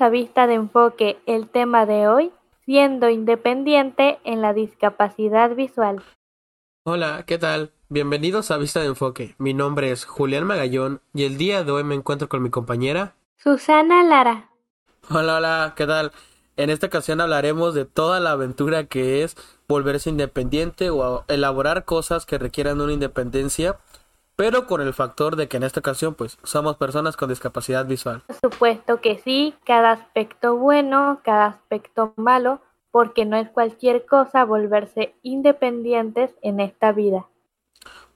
A Vista de Enfoque. El tema de hoy, siendo independiente en la discapacidad visual. Hola, ¿qué tal? Bienvenidos a Vista de Enfoque. Mi nombre es Julián Magallón y el día de hoy me encuentro con mi compañera Susana Lara. Hola, hola, ¿qué tal? En esta ocasión hablaremos de toda la aventura que es volverse independiente o elaborar cosas que requieran una independencia pero con el factor de que en esta ocasión pues somos personas con discapacidad visual. Por supuesto que sí, cada aspecto bueno, cada aspecto malo, porque no es cualquier cosa volverse independientes en esta vida.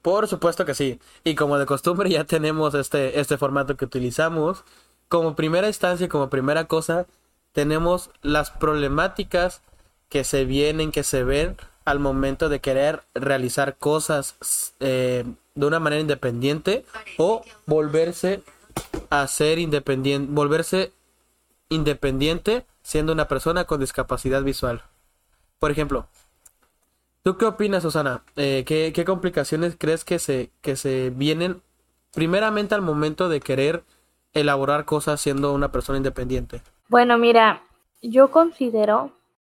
Por supuesto que sí, y como de costumbre ya tenemos este, este formato que utilizamos. Como primera instancia, como primera cosa, tenemos las problemáticas que se vienen, que se ven al momento de querer realizar cosas eh, de una manera independiente o volverse a ser independiente, volverse independiente siendo una persona con discapacidad visual. Por ejemplo, ¿tú qué opinas, Susana? Eh, ¿qué, ¿qué, complicaciones crees que se, que se vienen primeramente al momento de querer elaborar cosas siendo una persona independiente? Bueno, mira, yo considero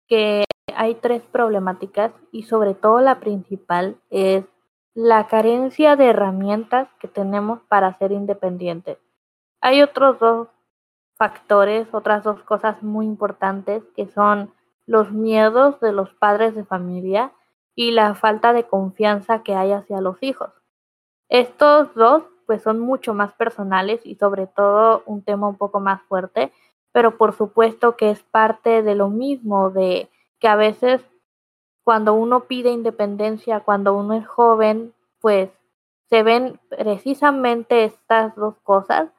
que hay tres problemáticas y sobre todo la principal es la carencia de herramientas que tenemos para ser independientes. Hay otros dos factores, otras dos cosas muy importantes que son los miedos de los padres de familia y la falta de confianza que hay hacia los hijos. Estos dos pues son mucho más personales y sobre todo un tema un poco más fuerte, pero por supuesto que es parte de lo mismo de que a veces cuando uno pide independencia, cuando uno es joven, pues se ven precisamente estas dos cosas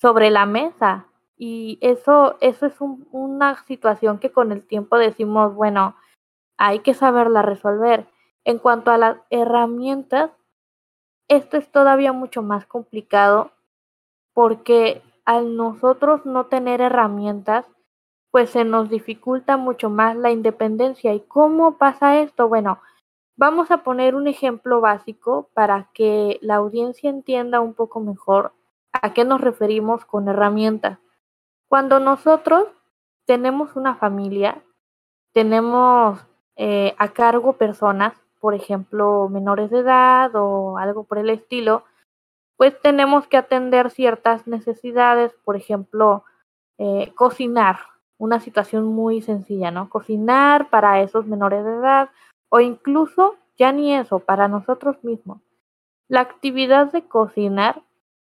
sobre la mesa. Y eso, eso es una situación que con el tiempo decimos, bueno, hay que saberla resolver. En cuanto a las herramientas, esto es todavía mucho más complicado porque al nosotros no tener herramientas, pues se nos dificulta mucho más la independencia. ¿Y cómo pasa esto? Bueno, vamos a poner un ejemplo básico para que la audiencia entienda un poco mejor a qué nos referimos con herramientas. Cuando nosotros tenemos una familia, tenemos eh, a cargo personas, por ejemplo, menores de edad o algo por el estilo, pues tenemos que atender ciertas necesidades, por ejemplo, eh, cocinar, una situación muy sencilla, ¿no? Cocinar para esos menores de edad o incluso ya ni eso, para nosotros mismos. La actividad de cocinar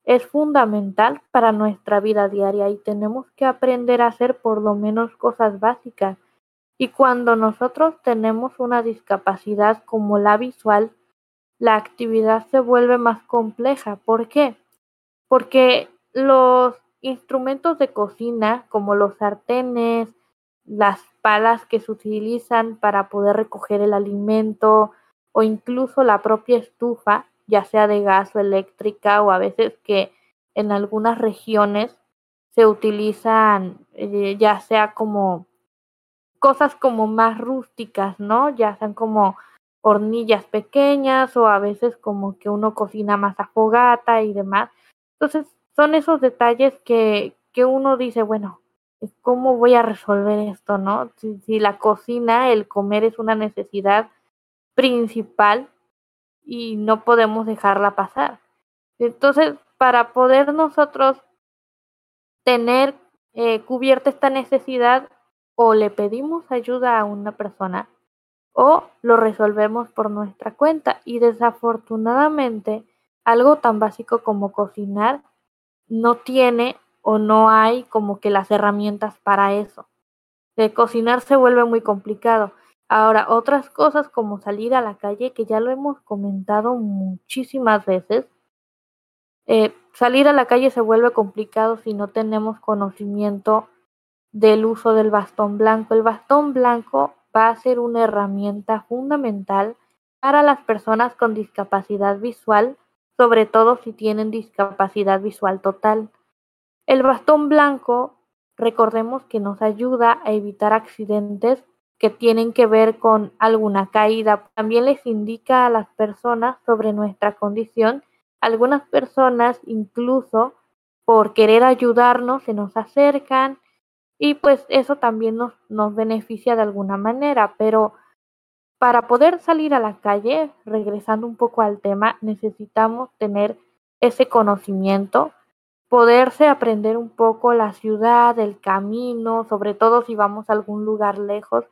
es fundamental para nuestra vida diaria y tenemos que aprender a hacer por lo menos cosas básicas. Y cuando nosotros tenemos una discapacidad como la visual, la actividad se vuelve más compleja. ¿Por qué? Porque los instrumentos de cocina como los sartenes, las palas que se utilizan para poder recoger el alimento o incluso la propia estufa, ya sea de gas o eléctrica o a veces que en algunas regiones se utilizan eh, ya sea como cosas como más rústicas, ¿no? Ya sean como hornillas pequeñas o a veces como que uno cocina más a fogata y demás. Entonces, son esos detalles que, que uno dice, bueno, ¿cómo voy a resolver esto, no? Si, la cocina, el comer es una necesidad principal y no podemos dejarla pasar. Entonces, para poder nosotros tener eh, cubierta esta necesidad, o le pedimos ayuda a una persona o lo resolvemos por nuestra cuenta. Y desafortunadamente, algo tan básico como cocinar no tiene o no hay como que las herramientas para eso. De cocinar se vuelve muy complicado. Ahora, otras cosas como salir a la calle, que ya lo hemos comentado muchísimas veces, eh, salir a la calle se vuelve complicado si no tenemos conocimiento del uso del bastón blanco. El bastón blanco va a ser una herramienta fundamental para las personas con discapacidad visual sobre todo si tienen discapacidad visual total. El bastón blanco, recordemos que nos ayuda a evitar accidentes que tienen que ver con alguna caída. También les indica a las personas sobre nuestra condición. Algunas personas incluso por querer ayudarnos se nos acercan y pues eso también nos, nos beneficia de alguna manera, pero para poder salir a la calle, regresando un poco al tema, necesitamos tener ese conocimiento, poderse aprender un poco la ciudad, el camino, sobre todo si vamos a algún lugar lejos.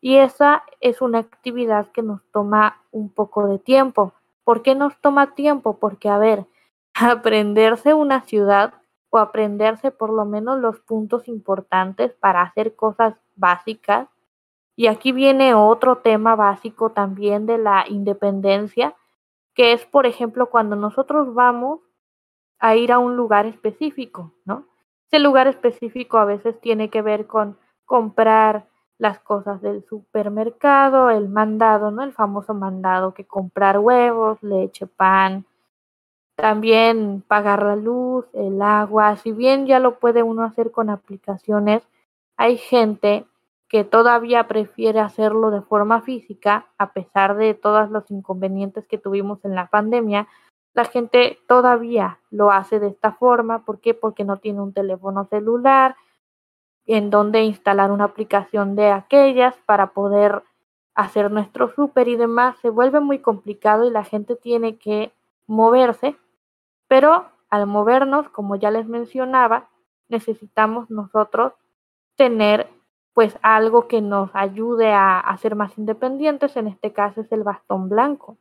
Y esa es una actividad que nos toma un poco de tiempo. ¿Por qué nos toma tiempo? Porque, a ver, aprenderse una ciudad o aprenderse por lo menos los puntos importantes para hacer cosas básicas. Y aquí viene otro tema básico también de la independencia, que es, por ejemplo, cuando nosotros vamos a ir a un lugar específico, ¿no? Ese lugar específico a veces tiene que ver con comprar las cosas del supermercado, el mandado, ¿no? El famoso mandado que comprar huevos, leche, pan, también pagar la luz, el agua, si bien ya lo puede uno hacer con aplicaciones, hay gente que todavía prefiere hacerlo de forma física, a pesar de todos los inconvenientes que tuvimos en la pandemia, la gente todavía lo hace de esta forma. ¿Por qué? Porque no tiene un teléfono celular en donde instalar una aplicación de aquellas para poder hacer nuestro súper y demás. Se vuelve muy complicado y la gente tiene que moverse pero al movernos, como ya les mencionaba, necesitamos nosotros tener pues algo que nos ayude a, a ser más independientes, en este caso es el bastón blanco.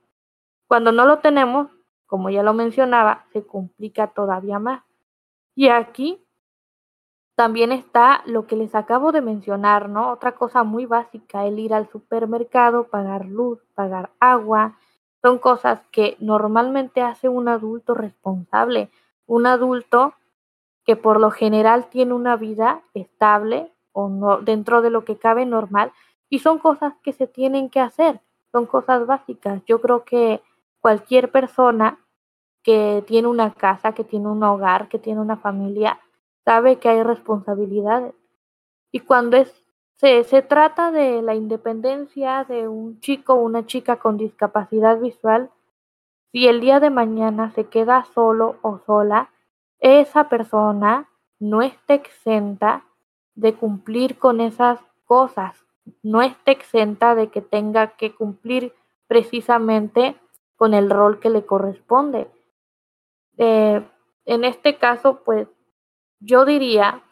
Cuando no lo tenemos, como ya lo mencionaba, se complica todavía más. Y aquí también está lo que les acabo de mencionar, ¿no? Otra cosa muy básica, el ir al supermercado, pagar luz, pagar agua, son cosas que normalmente hace un adulto responsable, un adulto que por lo general tiene una vida estable o no, dentro de lo que cabe normal y son cosas que se tienen que hacer, son cosas básicas. Yo creo que cualquier persona que tiene una casa, que tiene un hogar, que tiene una familia, sabe que hay responsabilidades. Y cuando es se, se trata de la independencia de un chico o una chica con discapacidad visual. Si el día de mañana se queda solo o sola, esa persona no está exenta de cumplir con esas cosas, no está exenta de que tenga que cumplir precisamente con el rol que le corresponde. Eh, en este caso, pues yo diría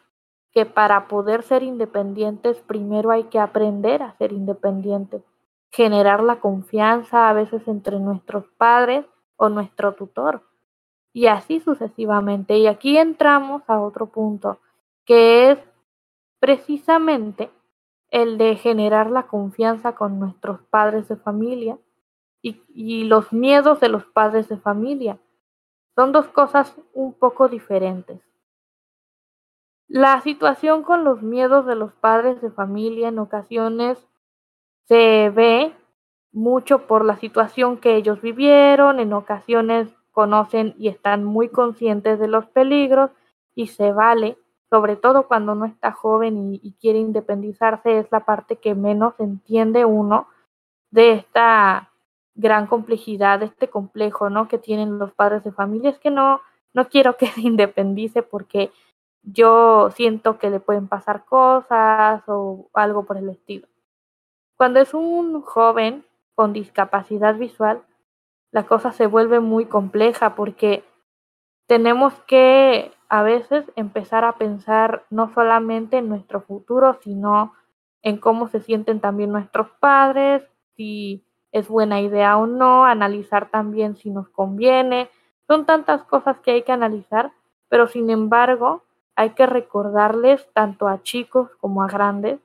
que para poder ser independientes primero hay que aprender a ser independientes, generar la confianza a veces entre nuestros padres o nuestro tutor y así sucesivamente. Y aquí entramos a otro punto, que es precisamente el de generar la confianza con nuestros padres de familia y, los miedos de los padres de familia. Son dos cosas un poco diferentes. La situación con los miedos de los padres de familia en ocasiones se ve mucho por la situación que ellos vivieron, en ocasiones conocen y están muy conscientes de los peligros y se vale, sobre todo cuando uno está joven y, quiere independizarse, es la parte que menos entiende uno de esta gran complejidad, de este complejo, ¿no? Que tienen los padres de familia. Es que no, no quiero que se independice porque yo siento que le pueden pasar cosas o algo por el estilo. Cuando es un joven con discapacidad visual, la cosa se vuelve muy compleja porque tenemos que a veces empezar a pensar no solamente en nuestro futuro, sino en cómo se sienten también nuestros padres, si es buena idea o no, analizar también si nos conviene. Son tantas cosas que hay que analizar, pero sin embargo, hay que recordarles tanto a chicos como a grandes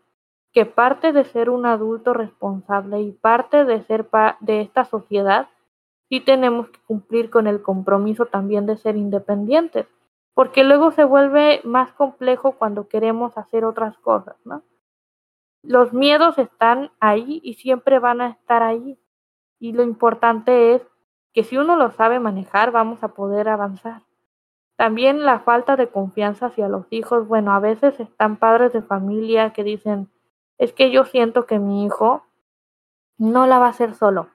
que parte de ser un adulto responsable y parte de ser de esta sociedad, sí tenemos que cumplir con el compromiso también de ser independientes, porque luego se vuelve más complejo cuando queremos hacer otras cosas, ¿no? Los miedos están ahí y siempre van a estar ahí. Y lo importante es que si uno lo sabe manejar, vamos a poder avanzar. También la falta de confianza hacia los hijos. Bueno, a veces están padres de familia que dicen, es que yo siento que mi hijo no la va a hacer solo.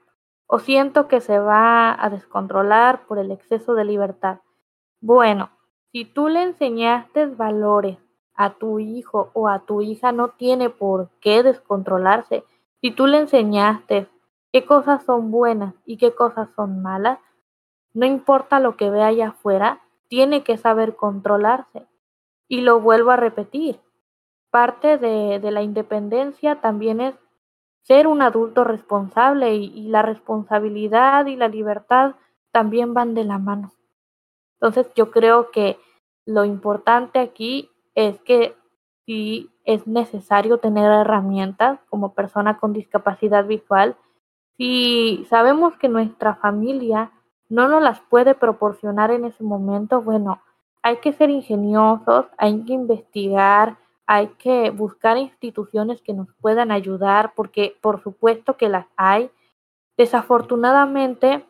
O siento que se va a descontrolar por el exceso de libertad. Bueno, si tú le enseñaste valores a tu hijo o a tu hija no tiene por qué descontrolarse. Si tú le enseñaste qué cosas son buenas y qué cosas son malas, no importa lo que vea allá afuera, tiene que saber controlarse. Y lo vuelvo a repetir, parte de, de la independencia también es ser un adulto responsable y, la responsabilidad y la libertad también van de la mano. Entonces yo creo que lo importante aquí es que si es necesario tener herramientas como persona con discapacidad visual, si sabemos que nuestra familia no nos las puede proporcionar en ese momento, bueno, hay que ser ingeniosos, hay que investigar, hay que buscar instituciones que nos puedan ayudar, porque por supuesto que las hay. Desafortunadamente,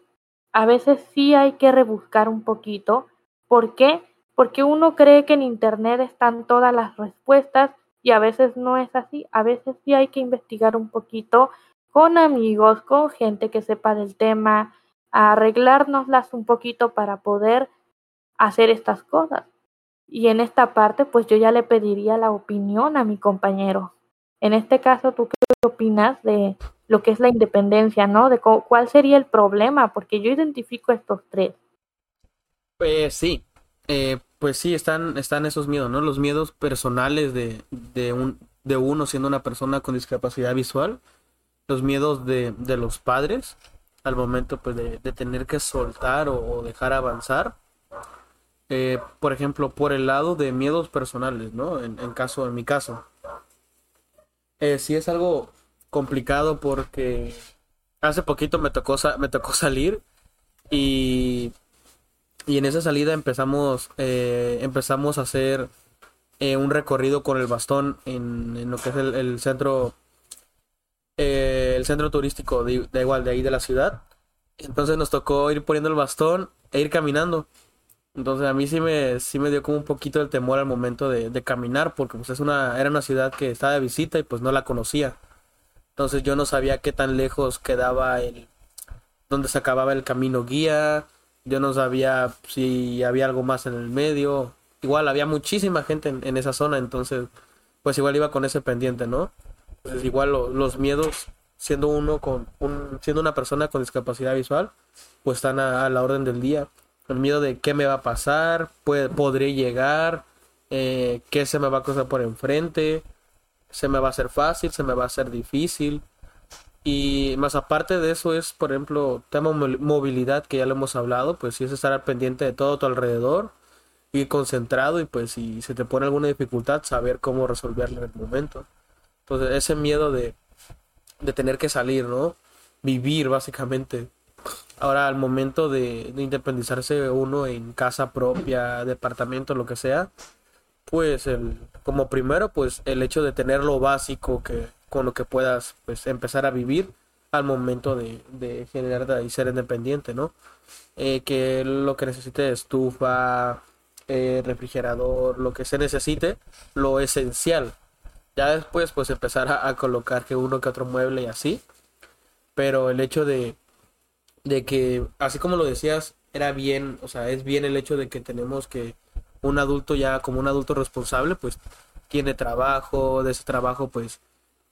a veces sí hay que rebuscar un poquito. ¿Por qué? Porque uno cree que en Internet están todas las respuestas y a veces no es así. A veces sí hay que investigar un poquito con amigos, con gente que sepa del tema, arreglárnoslas un poquito para poder hacer estas cosas. Y en esta parte, pues yo ya le pediría la opinión a mi compañero. En este caso, ¿tú qué opinas de lo que es la independencia, no? De cuál sería el problema, porque yo identifico estos tres. Pues sí, eh, pues sí, están, están esos miedos, ¿no? Los miedos personales de, de, un, de uno siendo una persona con discapacidad visual, los miedos de, de los padres al momento pues, de, tener que soltar o dejar avanzar eh, por ejemplo, por el lado de miedos personales, ¿no? En, caso, en mi caso. Eh, sí es algo complicado porque hace poquito me tocó, me tocó salir y, y en esa salida empezamos, eh, empezamos a hacer eh, un recorrido con el bastón en, lo que es el, centro el centro turístico de, de, igual de ahí de la ciudad entonces nos tocó ir poniendo el bastón e ir caminando entonces a mí sí me, sí me dio como un poquito el temor al momento de, de, caminar, porque pues es una, era una ciudad que estaba de visita y pues no la conocía. Entonces yo no sabía qué tan lejos quedaba el, donde se acababa el camino guía, yo no sabía si había algo más en el medio. Igual había muchísima gente en, esa zona, entonces pues igual iba con ese pendiente, ¿no? Pues igual los miedos, siendo uno con un, siendo una persona con discapacidad visual, pues están a la orden del día el miedo de qué me va a pasar, podré llegar, eh, qué se me va a cruzar por enfrente, se me va a hacer fácil, se me va a hacer difícil. Y más aparte de eso es, por ejemplo, tema movilidad que ya lo hemos hablado, pues sí es estar pendiente de todo tu alrededor, ir concentrado y pues si se te pone alguna dificultad, saber cómo resolverlo en el momento. Entonces ese miedo de, de tener que salir, ¿no? Vivir básicamente Ahora, al momento de, independizarse uno en casa propia, departamento, lo que sea, pues el, como primero, pues el hecho de tener lo básico que con lo que puedas pues empezar a vivir al momento de, de generar y ser independiente, ¿no? Eh, que lo que necesite estufa, eh, refrigerador, lo que se necesite, lo esencial. Ya después pues empezar a colocar que uno que otro mueble y así. Pero el hecho de, de que, así como lo decías, era bien, o sea, es bien el hecho de que tenemos que un adulto ya como un adulto responsable, pues tiene trabajo, de ese trabajo pues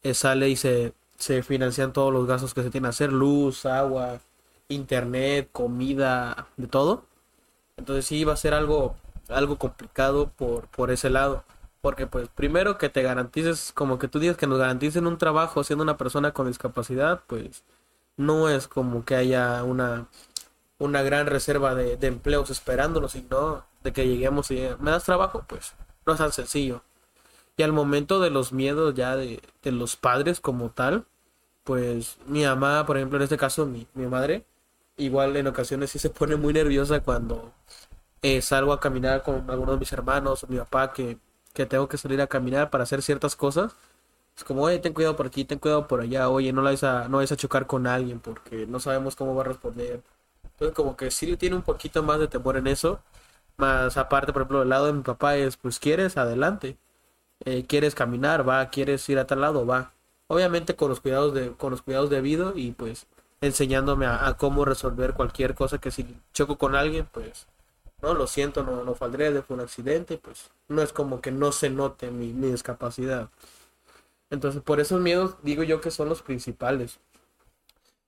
eh, sale y se, se financian todos los gastos que se tiene que hacer, luz, agua, internet, comida, de todo. Entonces sí va a ser algo, algo complicado por, por ese lado. Porque pues primero que te garantices, como que tú digas que nos garanticen un trabajo siendo una persona con discapacidad, pues no es como que haya una, una gran reserva de, empleos esperándonos, sino de que lleguemos y me das trabajo, pues no es tan sencillo. Y al momento de los miedos ya de, los padres como tal, pues mi mamá, por ejemplo, en este caso mi, mi madre, igual en ocasiones sí se pone muy nerviosa cuando eh, salgo a caminar con algunos de mis hermanos o mi papá que, que tengo que salir a caminar para hacer ciertas cosas es como, oye, ten cuidado por aquí, ten cuidado por allá, oye, no la vais a, no vais a chocar con alguien porque no sabemos cómo va a responder. Entonces como que sí tiene un poquito más de temor en eso. Más aparte, por ejemplo, el lado de mi papá es, pues quieres, adelante. Eh, quieres caminar, va, quieres ir a tal lado, va. Obviamente con los cuidados de, con los cuidados debidos y pues enseñándome a, cómo resolver cualquier cosa que si choco con alguien, pues no, lo siento, no, no faldré, fue un accidente, pues no es como que no se note mi, mi discapacidad. Entonces, por esos miedos digo yo que son los principales.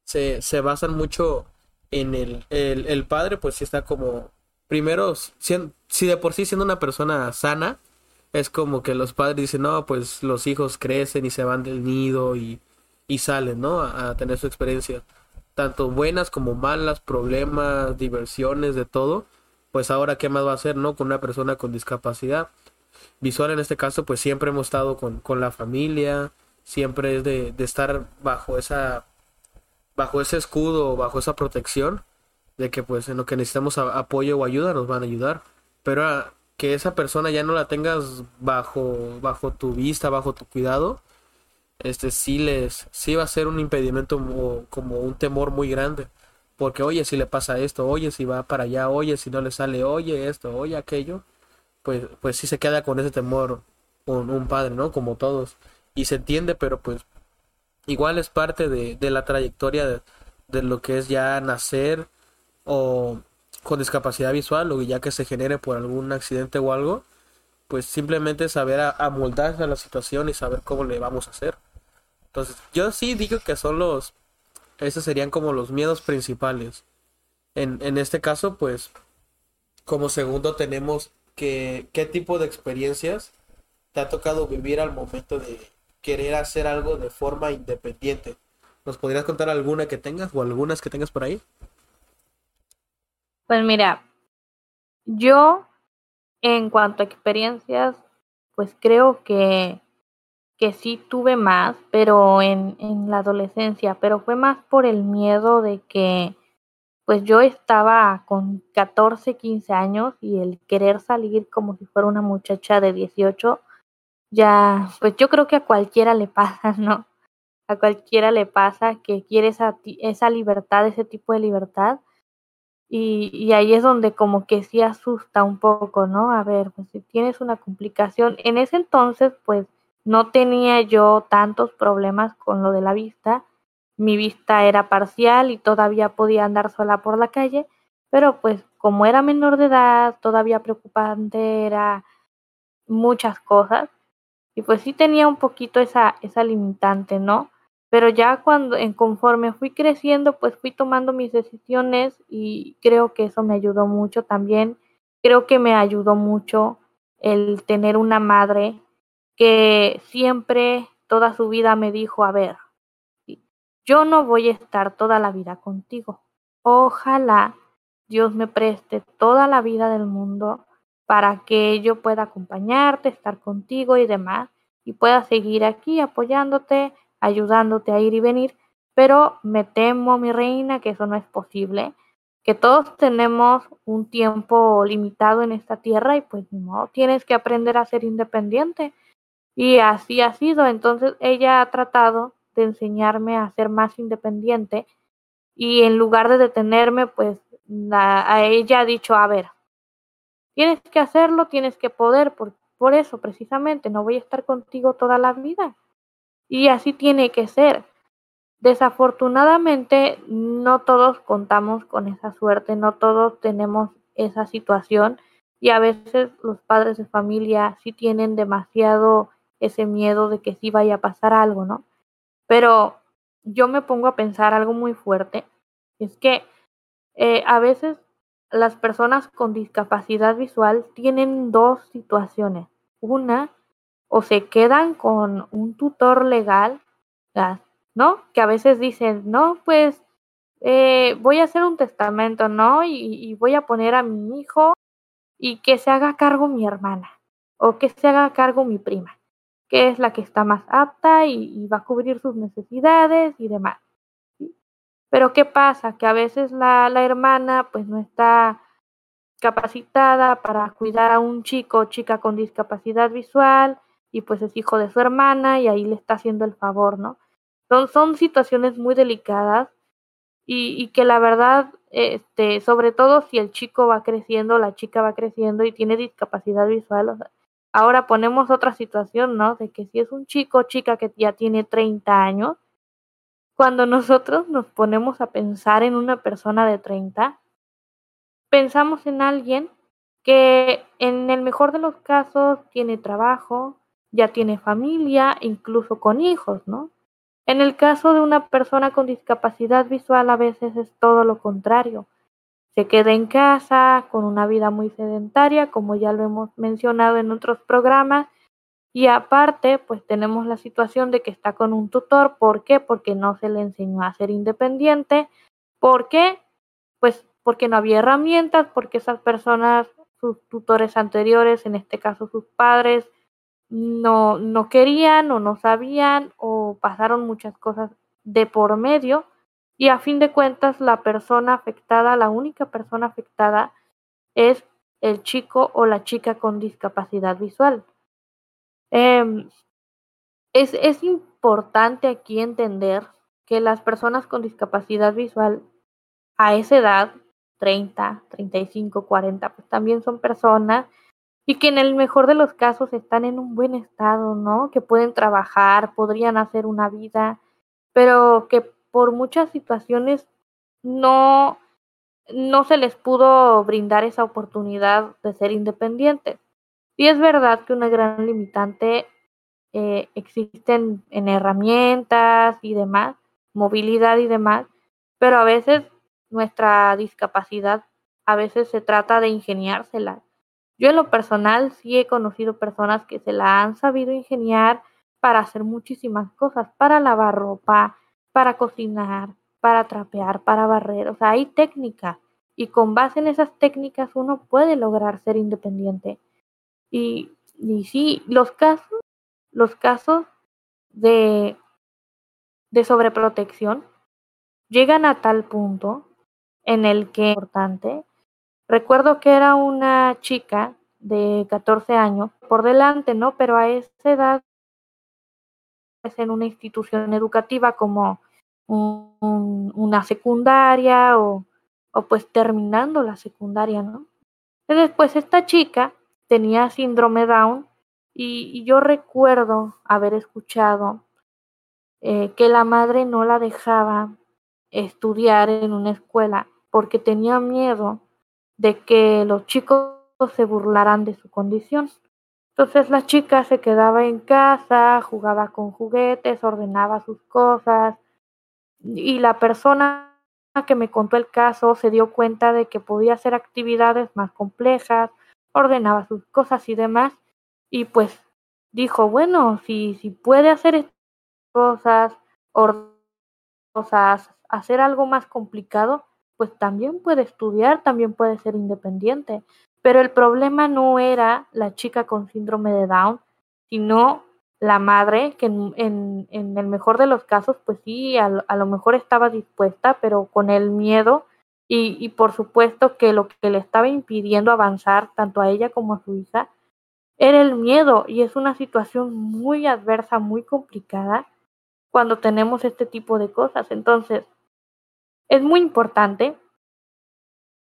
Se, se basan mucho en el, el, el padre, pues si está como, primero, si, de por sí siendo una persona sana, es como que los padres dicen, no, pues los hijos crecen y se van del nido y, y salen, ¿no? A, a, tener su experiencia. Tanto buenas como malas, problemas, diversiones, de todo. Pues ahora, ¿qué más va a hacer, no? Con una persona con discapacidad visual en este caso, pues siempre hemos estado con, con la familia, siempre es de, de, estar bajo esa bajo ese escudo, bajo esa protección, de que pues en lo que necesitamos apoyo o ayuda nos van a ayudar. Pero a, que esa persona ya no la tengas bajo, bajo tu vista, bajo tu cuidado, este sí les, sí va a ser un impedimento como un temor muy grande. Porque oye si le pasa esto, oye si va para allá, oye si no le sale, oye esto, oye aquello pues, pues sí se queda con ese temor un, un padre, ¿no? Como todos. Y se entiende, pero pues igual es parte de, de la trayectoria de, lo que es ya nacer o con discapacidad visual o ya que se genere por algún accidente o algo, pues simplemente saber amoldarse a la situación y saber cómo le vamos a hacer. Entonces, yo sí digo que son los, esos serían como los miedos principales. En, en este caso, pues, como segundo tenemos que, qué tipo de experiencias te ha tocado vivir al momento de querer hacer algo de forma independiente. ¿Nos podrías contar alguna que tengas o algunas que tengas por ahí? Pues mira, yo en cuanto a experiencias, pues creo que, que sí tuve más, pero en, en la adolescencia, pero fue más por el miedo de que pues yo estaba con 14, 15 años y el querer salir como si fuera una muchacha de 18, ya, pues yo creo que a cualquiera le pasa, ¿no? A cualquiera le pasa que quiere esa, esa libertad, ese tipo de libertad. Y, y ahí es donde como que sí asusta un poco, ¿no? A ver, pues si tienes una complicación, en ese entonces pues no tenía yo tantos problemas con lo de la vista, mi vista era parcial y todavía podía andar sola por la calle, pero pues como era menor de edad, todavía preocupante era muchas cosas y pues sí tenía un poquito esa esa limitante, ¿no? Pero ya cuando en conforme fui creciendo, pues fui tomando mis decisiones y creo que eso me ayudó mucho también. Creo que me ayudó mucho el tener una madre que siempre toda su vida me dijo, a ver, yo no voy a estar toda la vida contigo. Ojalá Dios me preste toda la vida del mundo para que yo pueda acompañarte, estar contigo y demás, y pueda seguir aquí apoyándote, ayudándote a ir y venir, pero me temo, mi reina, que eso no es posible, que todos tenemos un tiempo limitado en esta tierra y pues no, tienes que aprender a ser independiente. Y así ha sido, entonces ella ha tratado de enseñarme a ser más independiente y en lugar de detenerme, pues la, a ella ha dicho, a ver, tienes que hacerlo, tienes que poder, por, por eso precisamente, no voy a estar contigo toda la vida. Y así tiene que ser. Desafortunadamente, no todos contamos con esa suerte, no todos tenemos esa situación y a veces los padres de familia sí tienen demasiado ese miedo de que sí vaya a pasar algo, ¿no? Pero yo me pongo a pensar algo muy fuerte, es que eh, a veces las personas con discapacidad visual tienen dos situaciones. Una, o se quedan con un tutor legal, ¿no? Que a veces dicen, no, pues eh, voy a hacer un testamento, ¿no? Y, voy a poner a mi hijo y que se haga cargo mi hermana o que se haga cargo mi prima que es la que está más apta y, va a cubrir sus necesidades y demás. Pero ¿qué pasa? Que a veces la, la hermana pues no está capacitada para cuidar a un chico o chica con discapacidad visual y pues es hijo de su hermana y ahí le está haciendo el favor, ¿no? Son, son situaciones muy delicadas y, que la verdad, este, sobre todo si el chico va creciendo, la chica va creciendo y tiene discapacidad visual, Ahora ponemos otra situación, ¿no? De que si es un chico o chica que ya tiene 30 años, cuando nosotros nos ponemos a pensar en una persona de 30, pensamos en alguien que en el mejor de los casos tiene trabajo, ya tiene familia, incluso con hijos, ¿no? En el caso de una persona con discapacidad visual a veces es todo lo contrario. Se queda en casa con una vida muy sedentaria, como ya lo hemos mencionado en otros programas, y aparte, pues tenemos la situación de que está con un tutor. ¿Por qué? Porque no se le enseñó a ser independiente. ¿Por qué? Pues porque no había herramientas, porque esas personas, sus tutores anteriores, en este caso sus padres, no, no querían o no sabían o pasaron muchas cosas de por medio y a fin de cuentas la persona afectada, la única persona afectada es el chico o la chica con discapacidad visual. Em, es, es importante aquí entender que las personas con discapacidad visual a esa edad, 30, 35, 40, pues también son personas y que en el mejor de los casos están en un buen estado, ¿no? Que pueden trabajar, podrían hacer una vida, pero que por muchas situaciones no, no se les pudo brindar esa oportunidad de ser independientes. Y es verdad que una gran limitante eh, existen en herramientas y demás, movilidad y demás, pero a veces nuestra discapacidad, a veces se trata de ingeniársela yo en lo personal sí he conocido personas que se la han sabido ingeniar para hacer muchísimas cosas, para lavar ropa, para cocinar, para trapear, para barrer. O sea, hay técnicas y con base en esas técnicas uno puede lograr ser independiente. Y, sí, los casos, los casos de, de sobreprotección llegan a tal punto en el que es importante Recuerdo que era una chica de 14 años por delante, ¿no? Pero a esa edad es en una institución educativa como una secundaria o, o pues terminando la secundaria, ¿no? Después esta chica tenía síndrome Down y, yo recuerdo haber escuchado eh, que la madre no la dejaba estudiar en una escuela porque tenía miedo de que los chicos se burlaran de su condición. Entonces la chica se quedaba en casa, jugaba con juguetes, ordenaba sus cosas y la persona que me contó el caso se dio cuenta de que podía hacer actividades más complejas, ordenaba sus cosas y demás y pues dijo, bueno, si, si puede hacer cosas, cosas, hacer algo más complicado, pues también puede estudiar, también puede ser independiente. Pero el problema no era la chica con síndrome de Down, sino la madre, que en, en, el mejor de los casos, pues sí, a, a, lo mejor estaba dispuesta, pero con el miedo y, y por supuesto que lo que le estaba impidiendo avanzar, tanto a ella como a su hija, era el miedo y es una situación muy adversa, muy complicada cuando tenemos este tipo de cosas. Entonces, es muy importante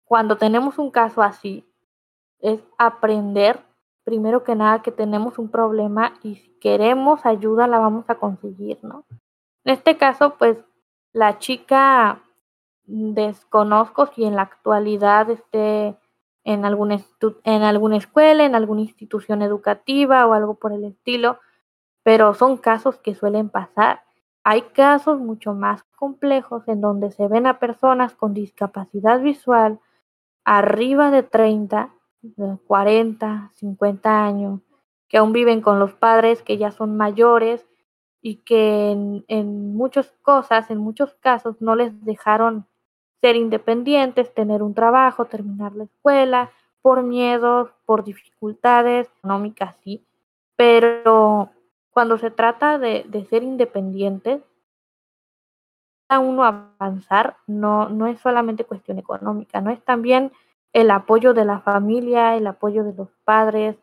cuando tenemos un caso así, es aprender primero que nada que tenemos un problema y si queremos ayuda la vamos a conseguir, ¿no? En este caso, pues la chica desconozco si en la actualidad esté en alguna, en alguna escuela, en alguna institución educativa o algo por el estilo, pero son casos que suelen pasar hay casos mucho más complejos en donde se ven a personas con discapacidad visual arriba de 30, 40, 50 años, que aún viven con los padres que ya son mayores y que en, muchas cosas, en muchos casos, no les dejaron ser independientes, tener un trabajo, terminar la escuela, por miedos, por dificultades económicas, sí, pero cuando se trata de, de ser independientes, uno avanzar no, no es solamente cuestión económica, no es también el apoyo de la familia, el apoyo de los padres,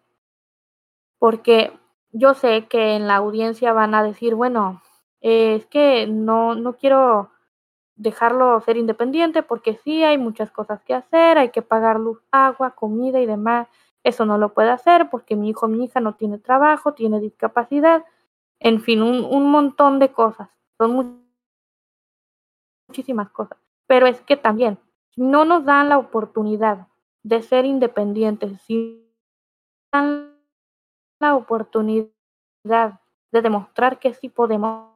porque yo sé que en la audiencia van a decir, bueno, es que no, no quiero dejarlo ser independiente porque sí hay muchas cosas que hacer, hay que pagar luz, agua, comida y demás. Eso no lo puede hacer porque mi hijo o mi hija no tiene trabajo, tiene discapacidad, en fin, un, un montón de cosas. Son muchísimas cosas. Pero es que también no nos dan la oportunidad de ser independientes, si dan la oportunidad de demostrar que sí podemos,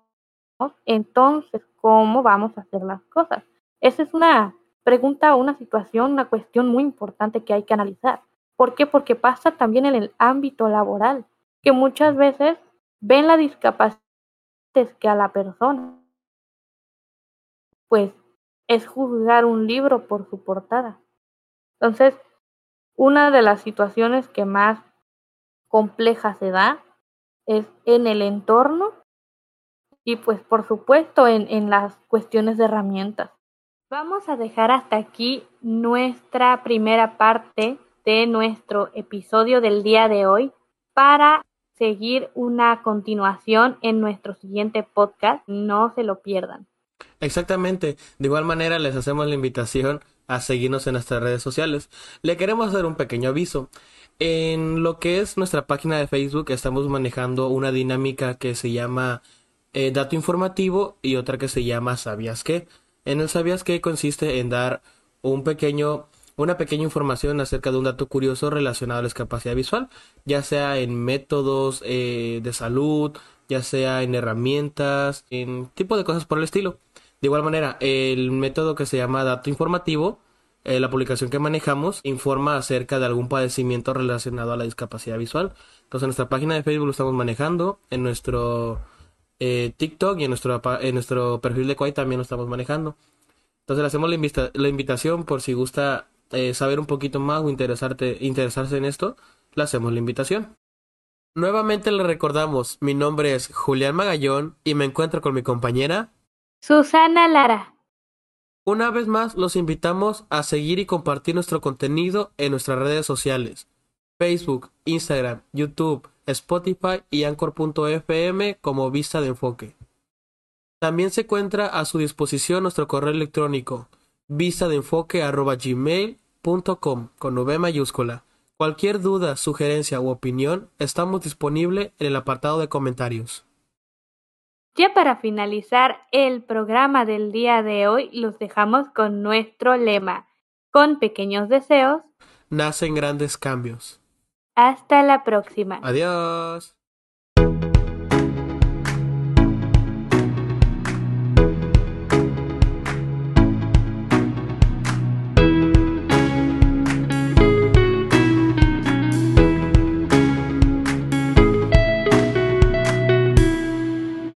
entonces, ¿cómo vamos a hacer las cosas? Esa es una pregunta, una situación, una cuestión muy importante que hay que analizar. ¿Por qué? Porque pasa también en el ámbito laboral, que muchas veces ven la discapacidad que a la persona. Pues es juzgar un libro por su portada. Entonces, una de las situaciones que más compleja se da es en el entorno y pues por supuesto en, en las cuestiones de herramientas. Vamos a dejar hasta aquí nuestra primera parte de nuestro episodio del día de hoy para seguir una continuación en nuestro siguiente podcast. No se lo pierdan. Exactamente. De igual manera les hacemos la invitación a seguirnos en nuestras redes sociales. Le queremos hacer un pequeño aviso. En lo que es nuestra página de Facebook estamos manejando una dinámica que se llama eh, dato informativo y otra que se llama sabías qué. En el sabías qué consiste en dar un pequeño una pequeña información acerca de un dato curioso relacionado a la discapacidad visual, ya sea en métodos eh, de salud, ya sea en herramientas, en tipo de cosas por el estilo. De igual manera, el método que se llama dato informativo, eh, la publicación que manejamos informa acerca de algún padecimiento relacionado a la discapacidad visual. Entonces, en nuestra página de Facebook lo estamos manejando, en nuestro eh, TikTok y en nuestro, en nuestro perfil de Quay también lo estamos manejando. Entonces, le hacemos la invitación por si gusta eh, saber un poquito más o interesarte, interesarse en esto, le hacemos la invitación. Nuevamente le recordamos, mi nombre es Julián Magallón y me encuentro con mi compañera Susana Lara. Una vez más los invitamos a seguir y compartir nuestro contenido en nuestras redes sociales, Facebook, Instagram, YouTube, Spotify y Anchor.fm como Vista de Enfoque. También se encuentra a su disposición nuestro correo electrónico vista de enfoque gmail com con V mayúscula. Cualquier duda, sugerencia u opinión, estamos disponibles en el apartado de comentarios. Ya para finalizar el programa del día de hoy, los dejamos con nuestro lema. Con pequeños deseos, nacen grandes cambios. Hasta la próxima. Adiós.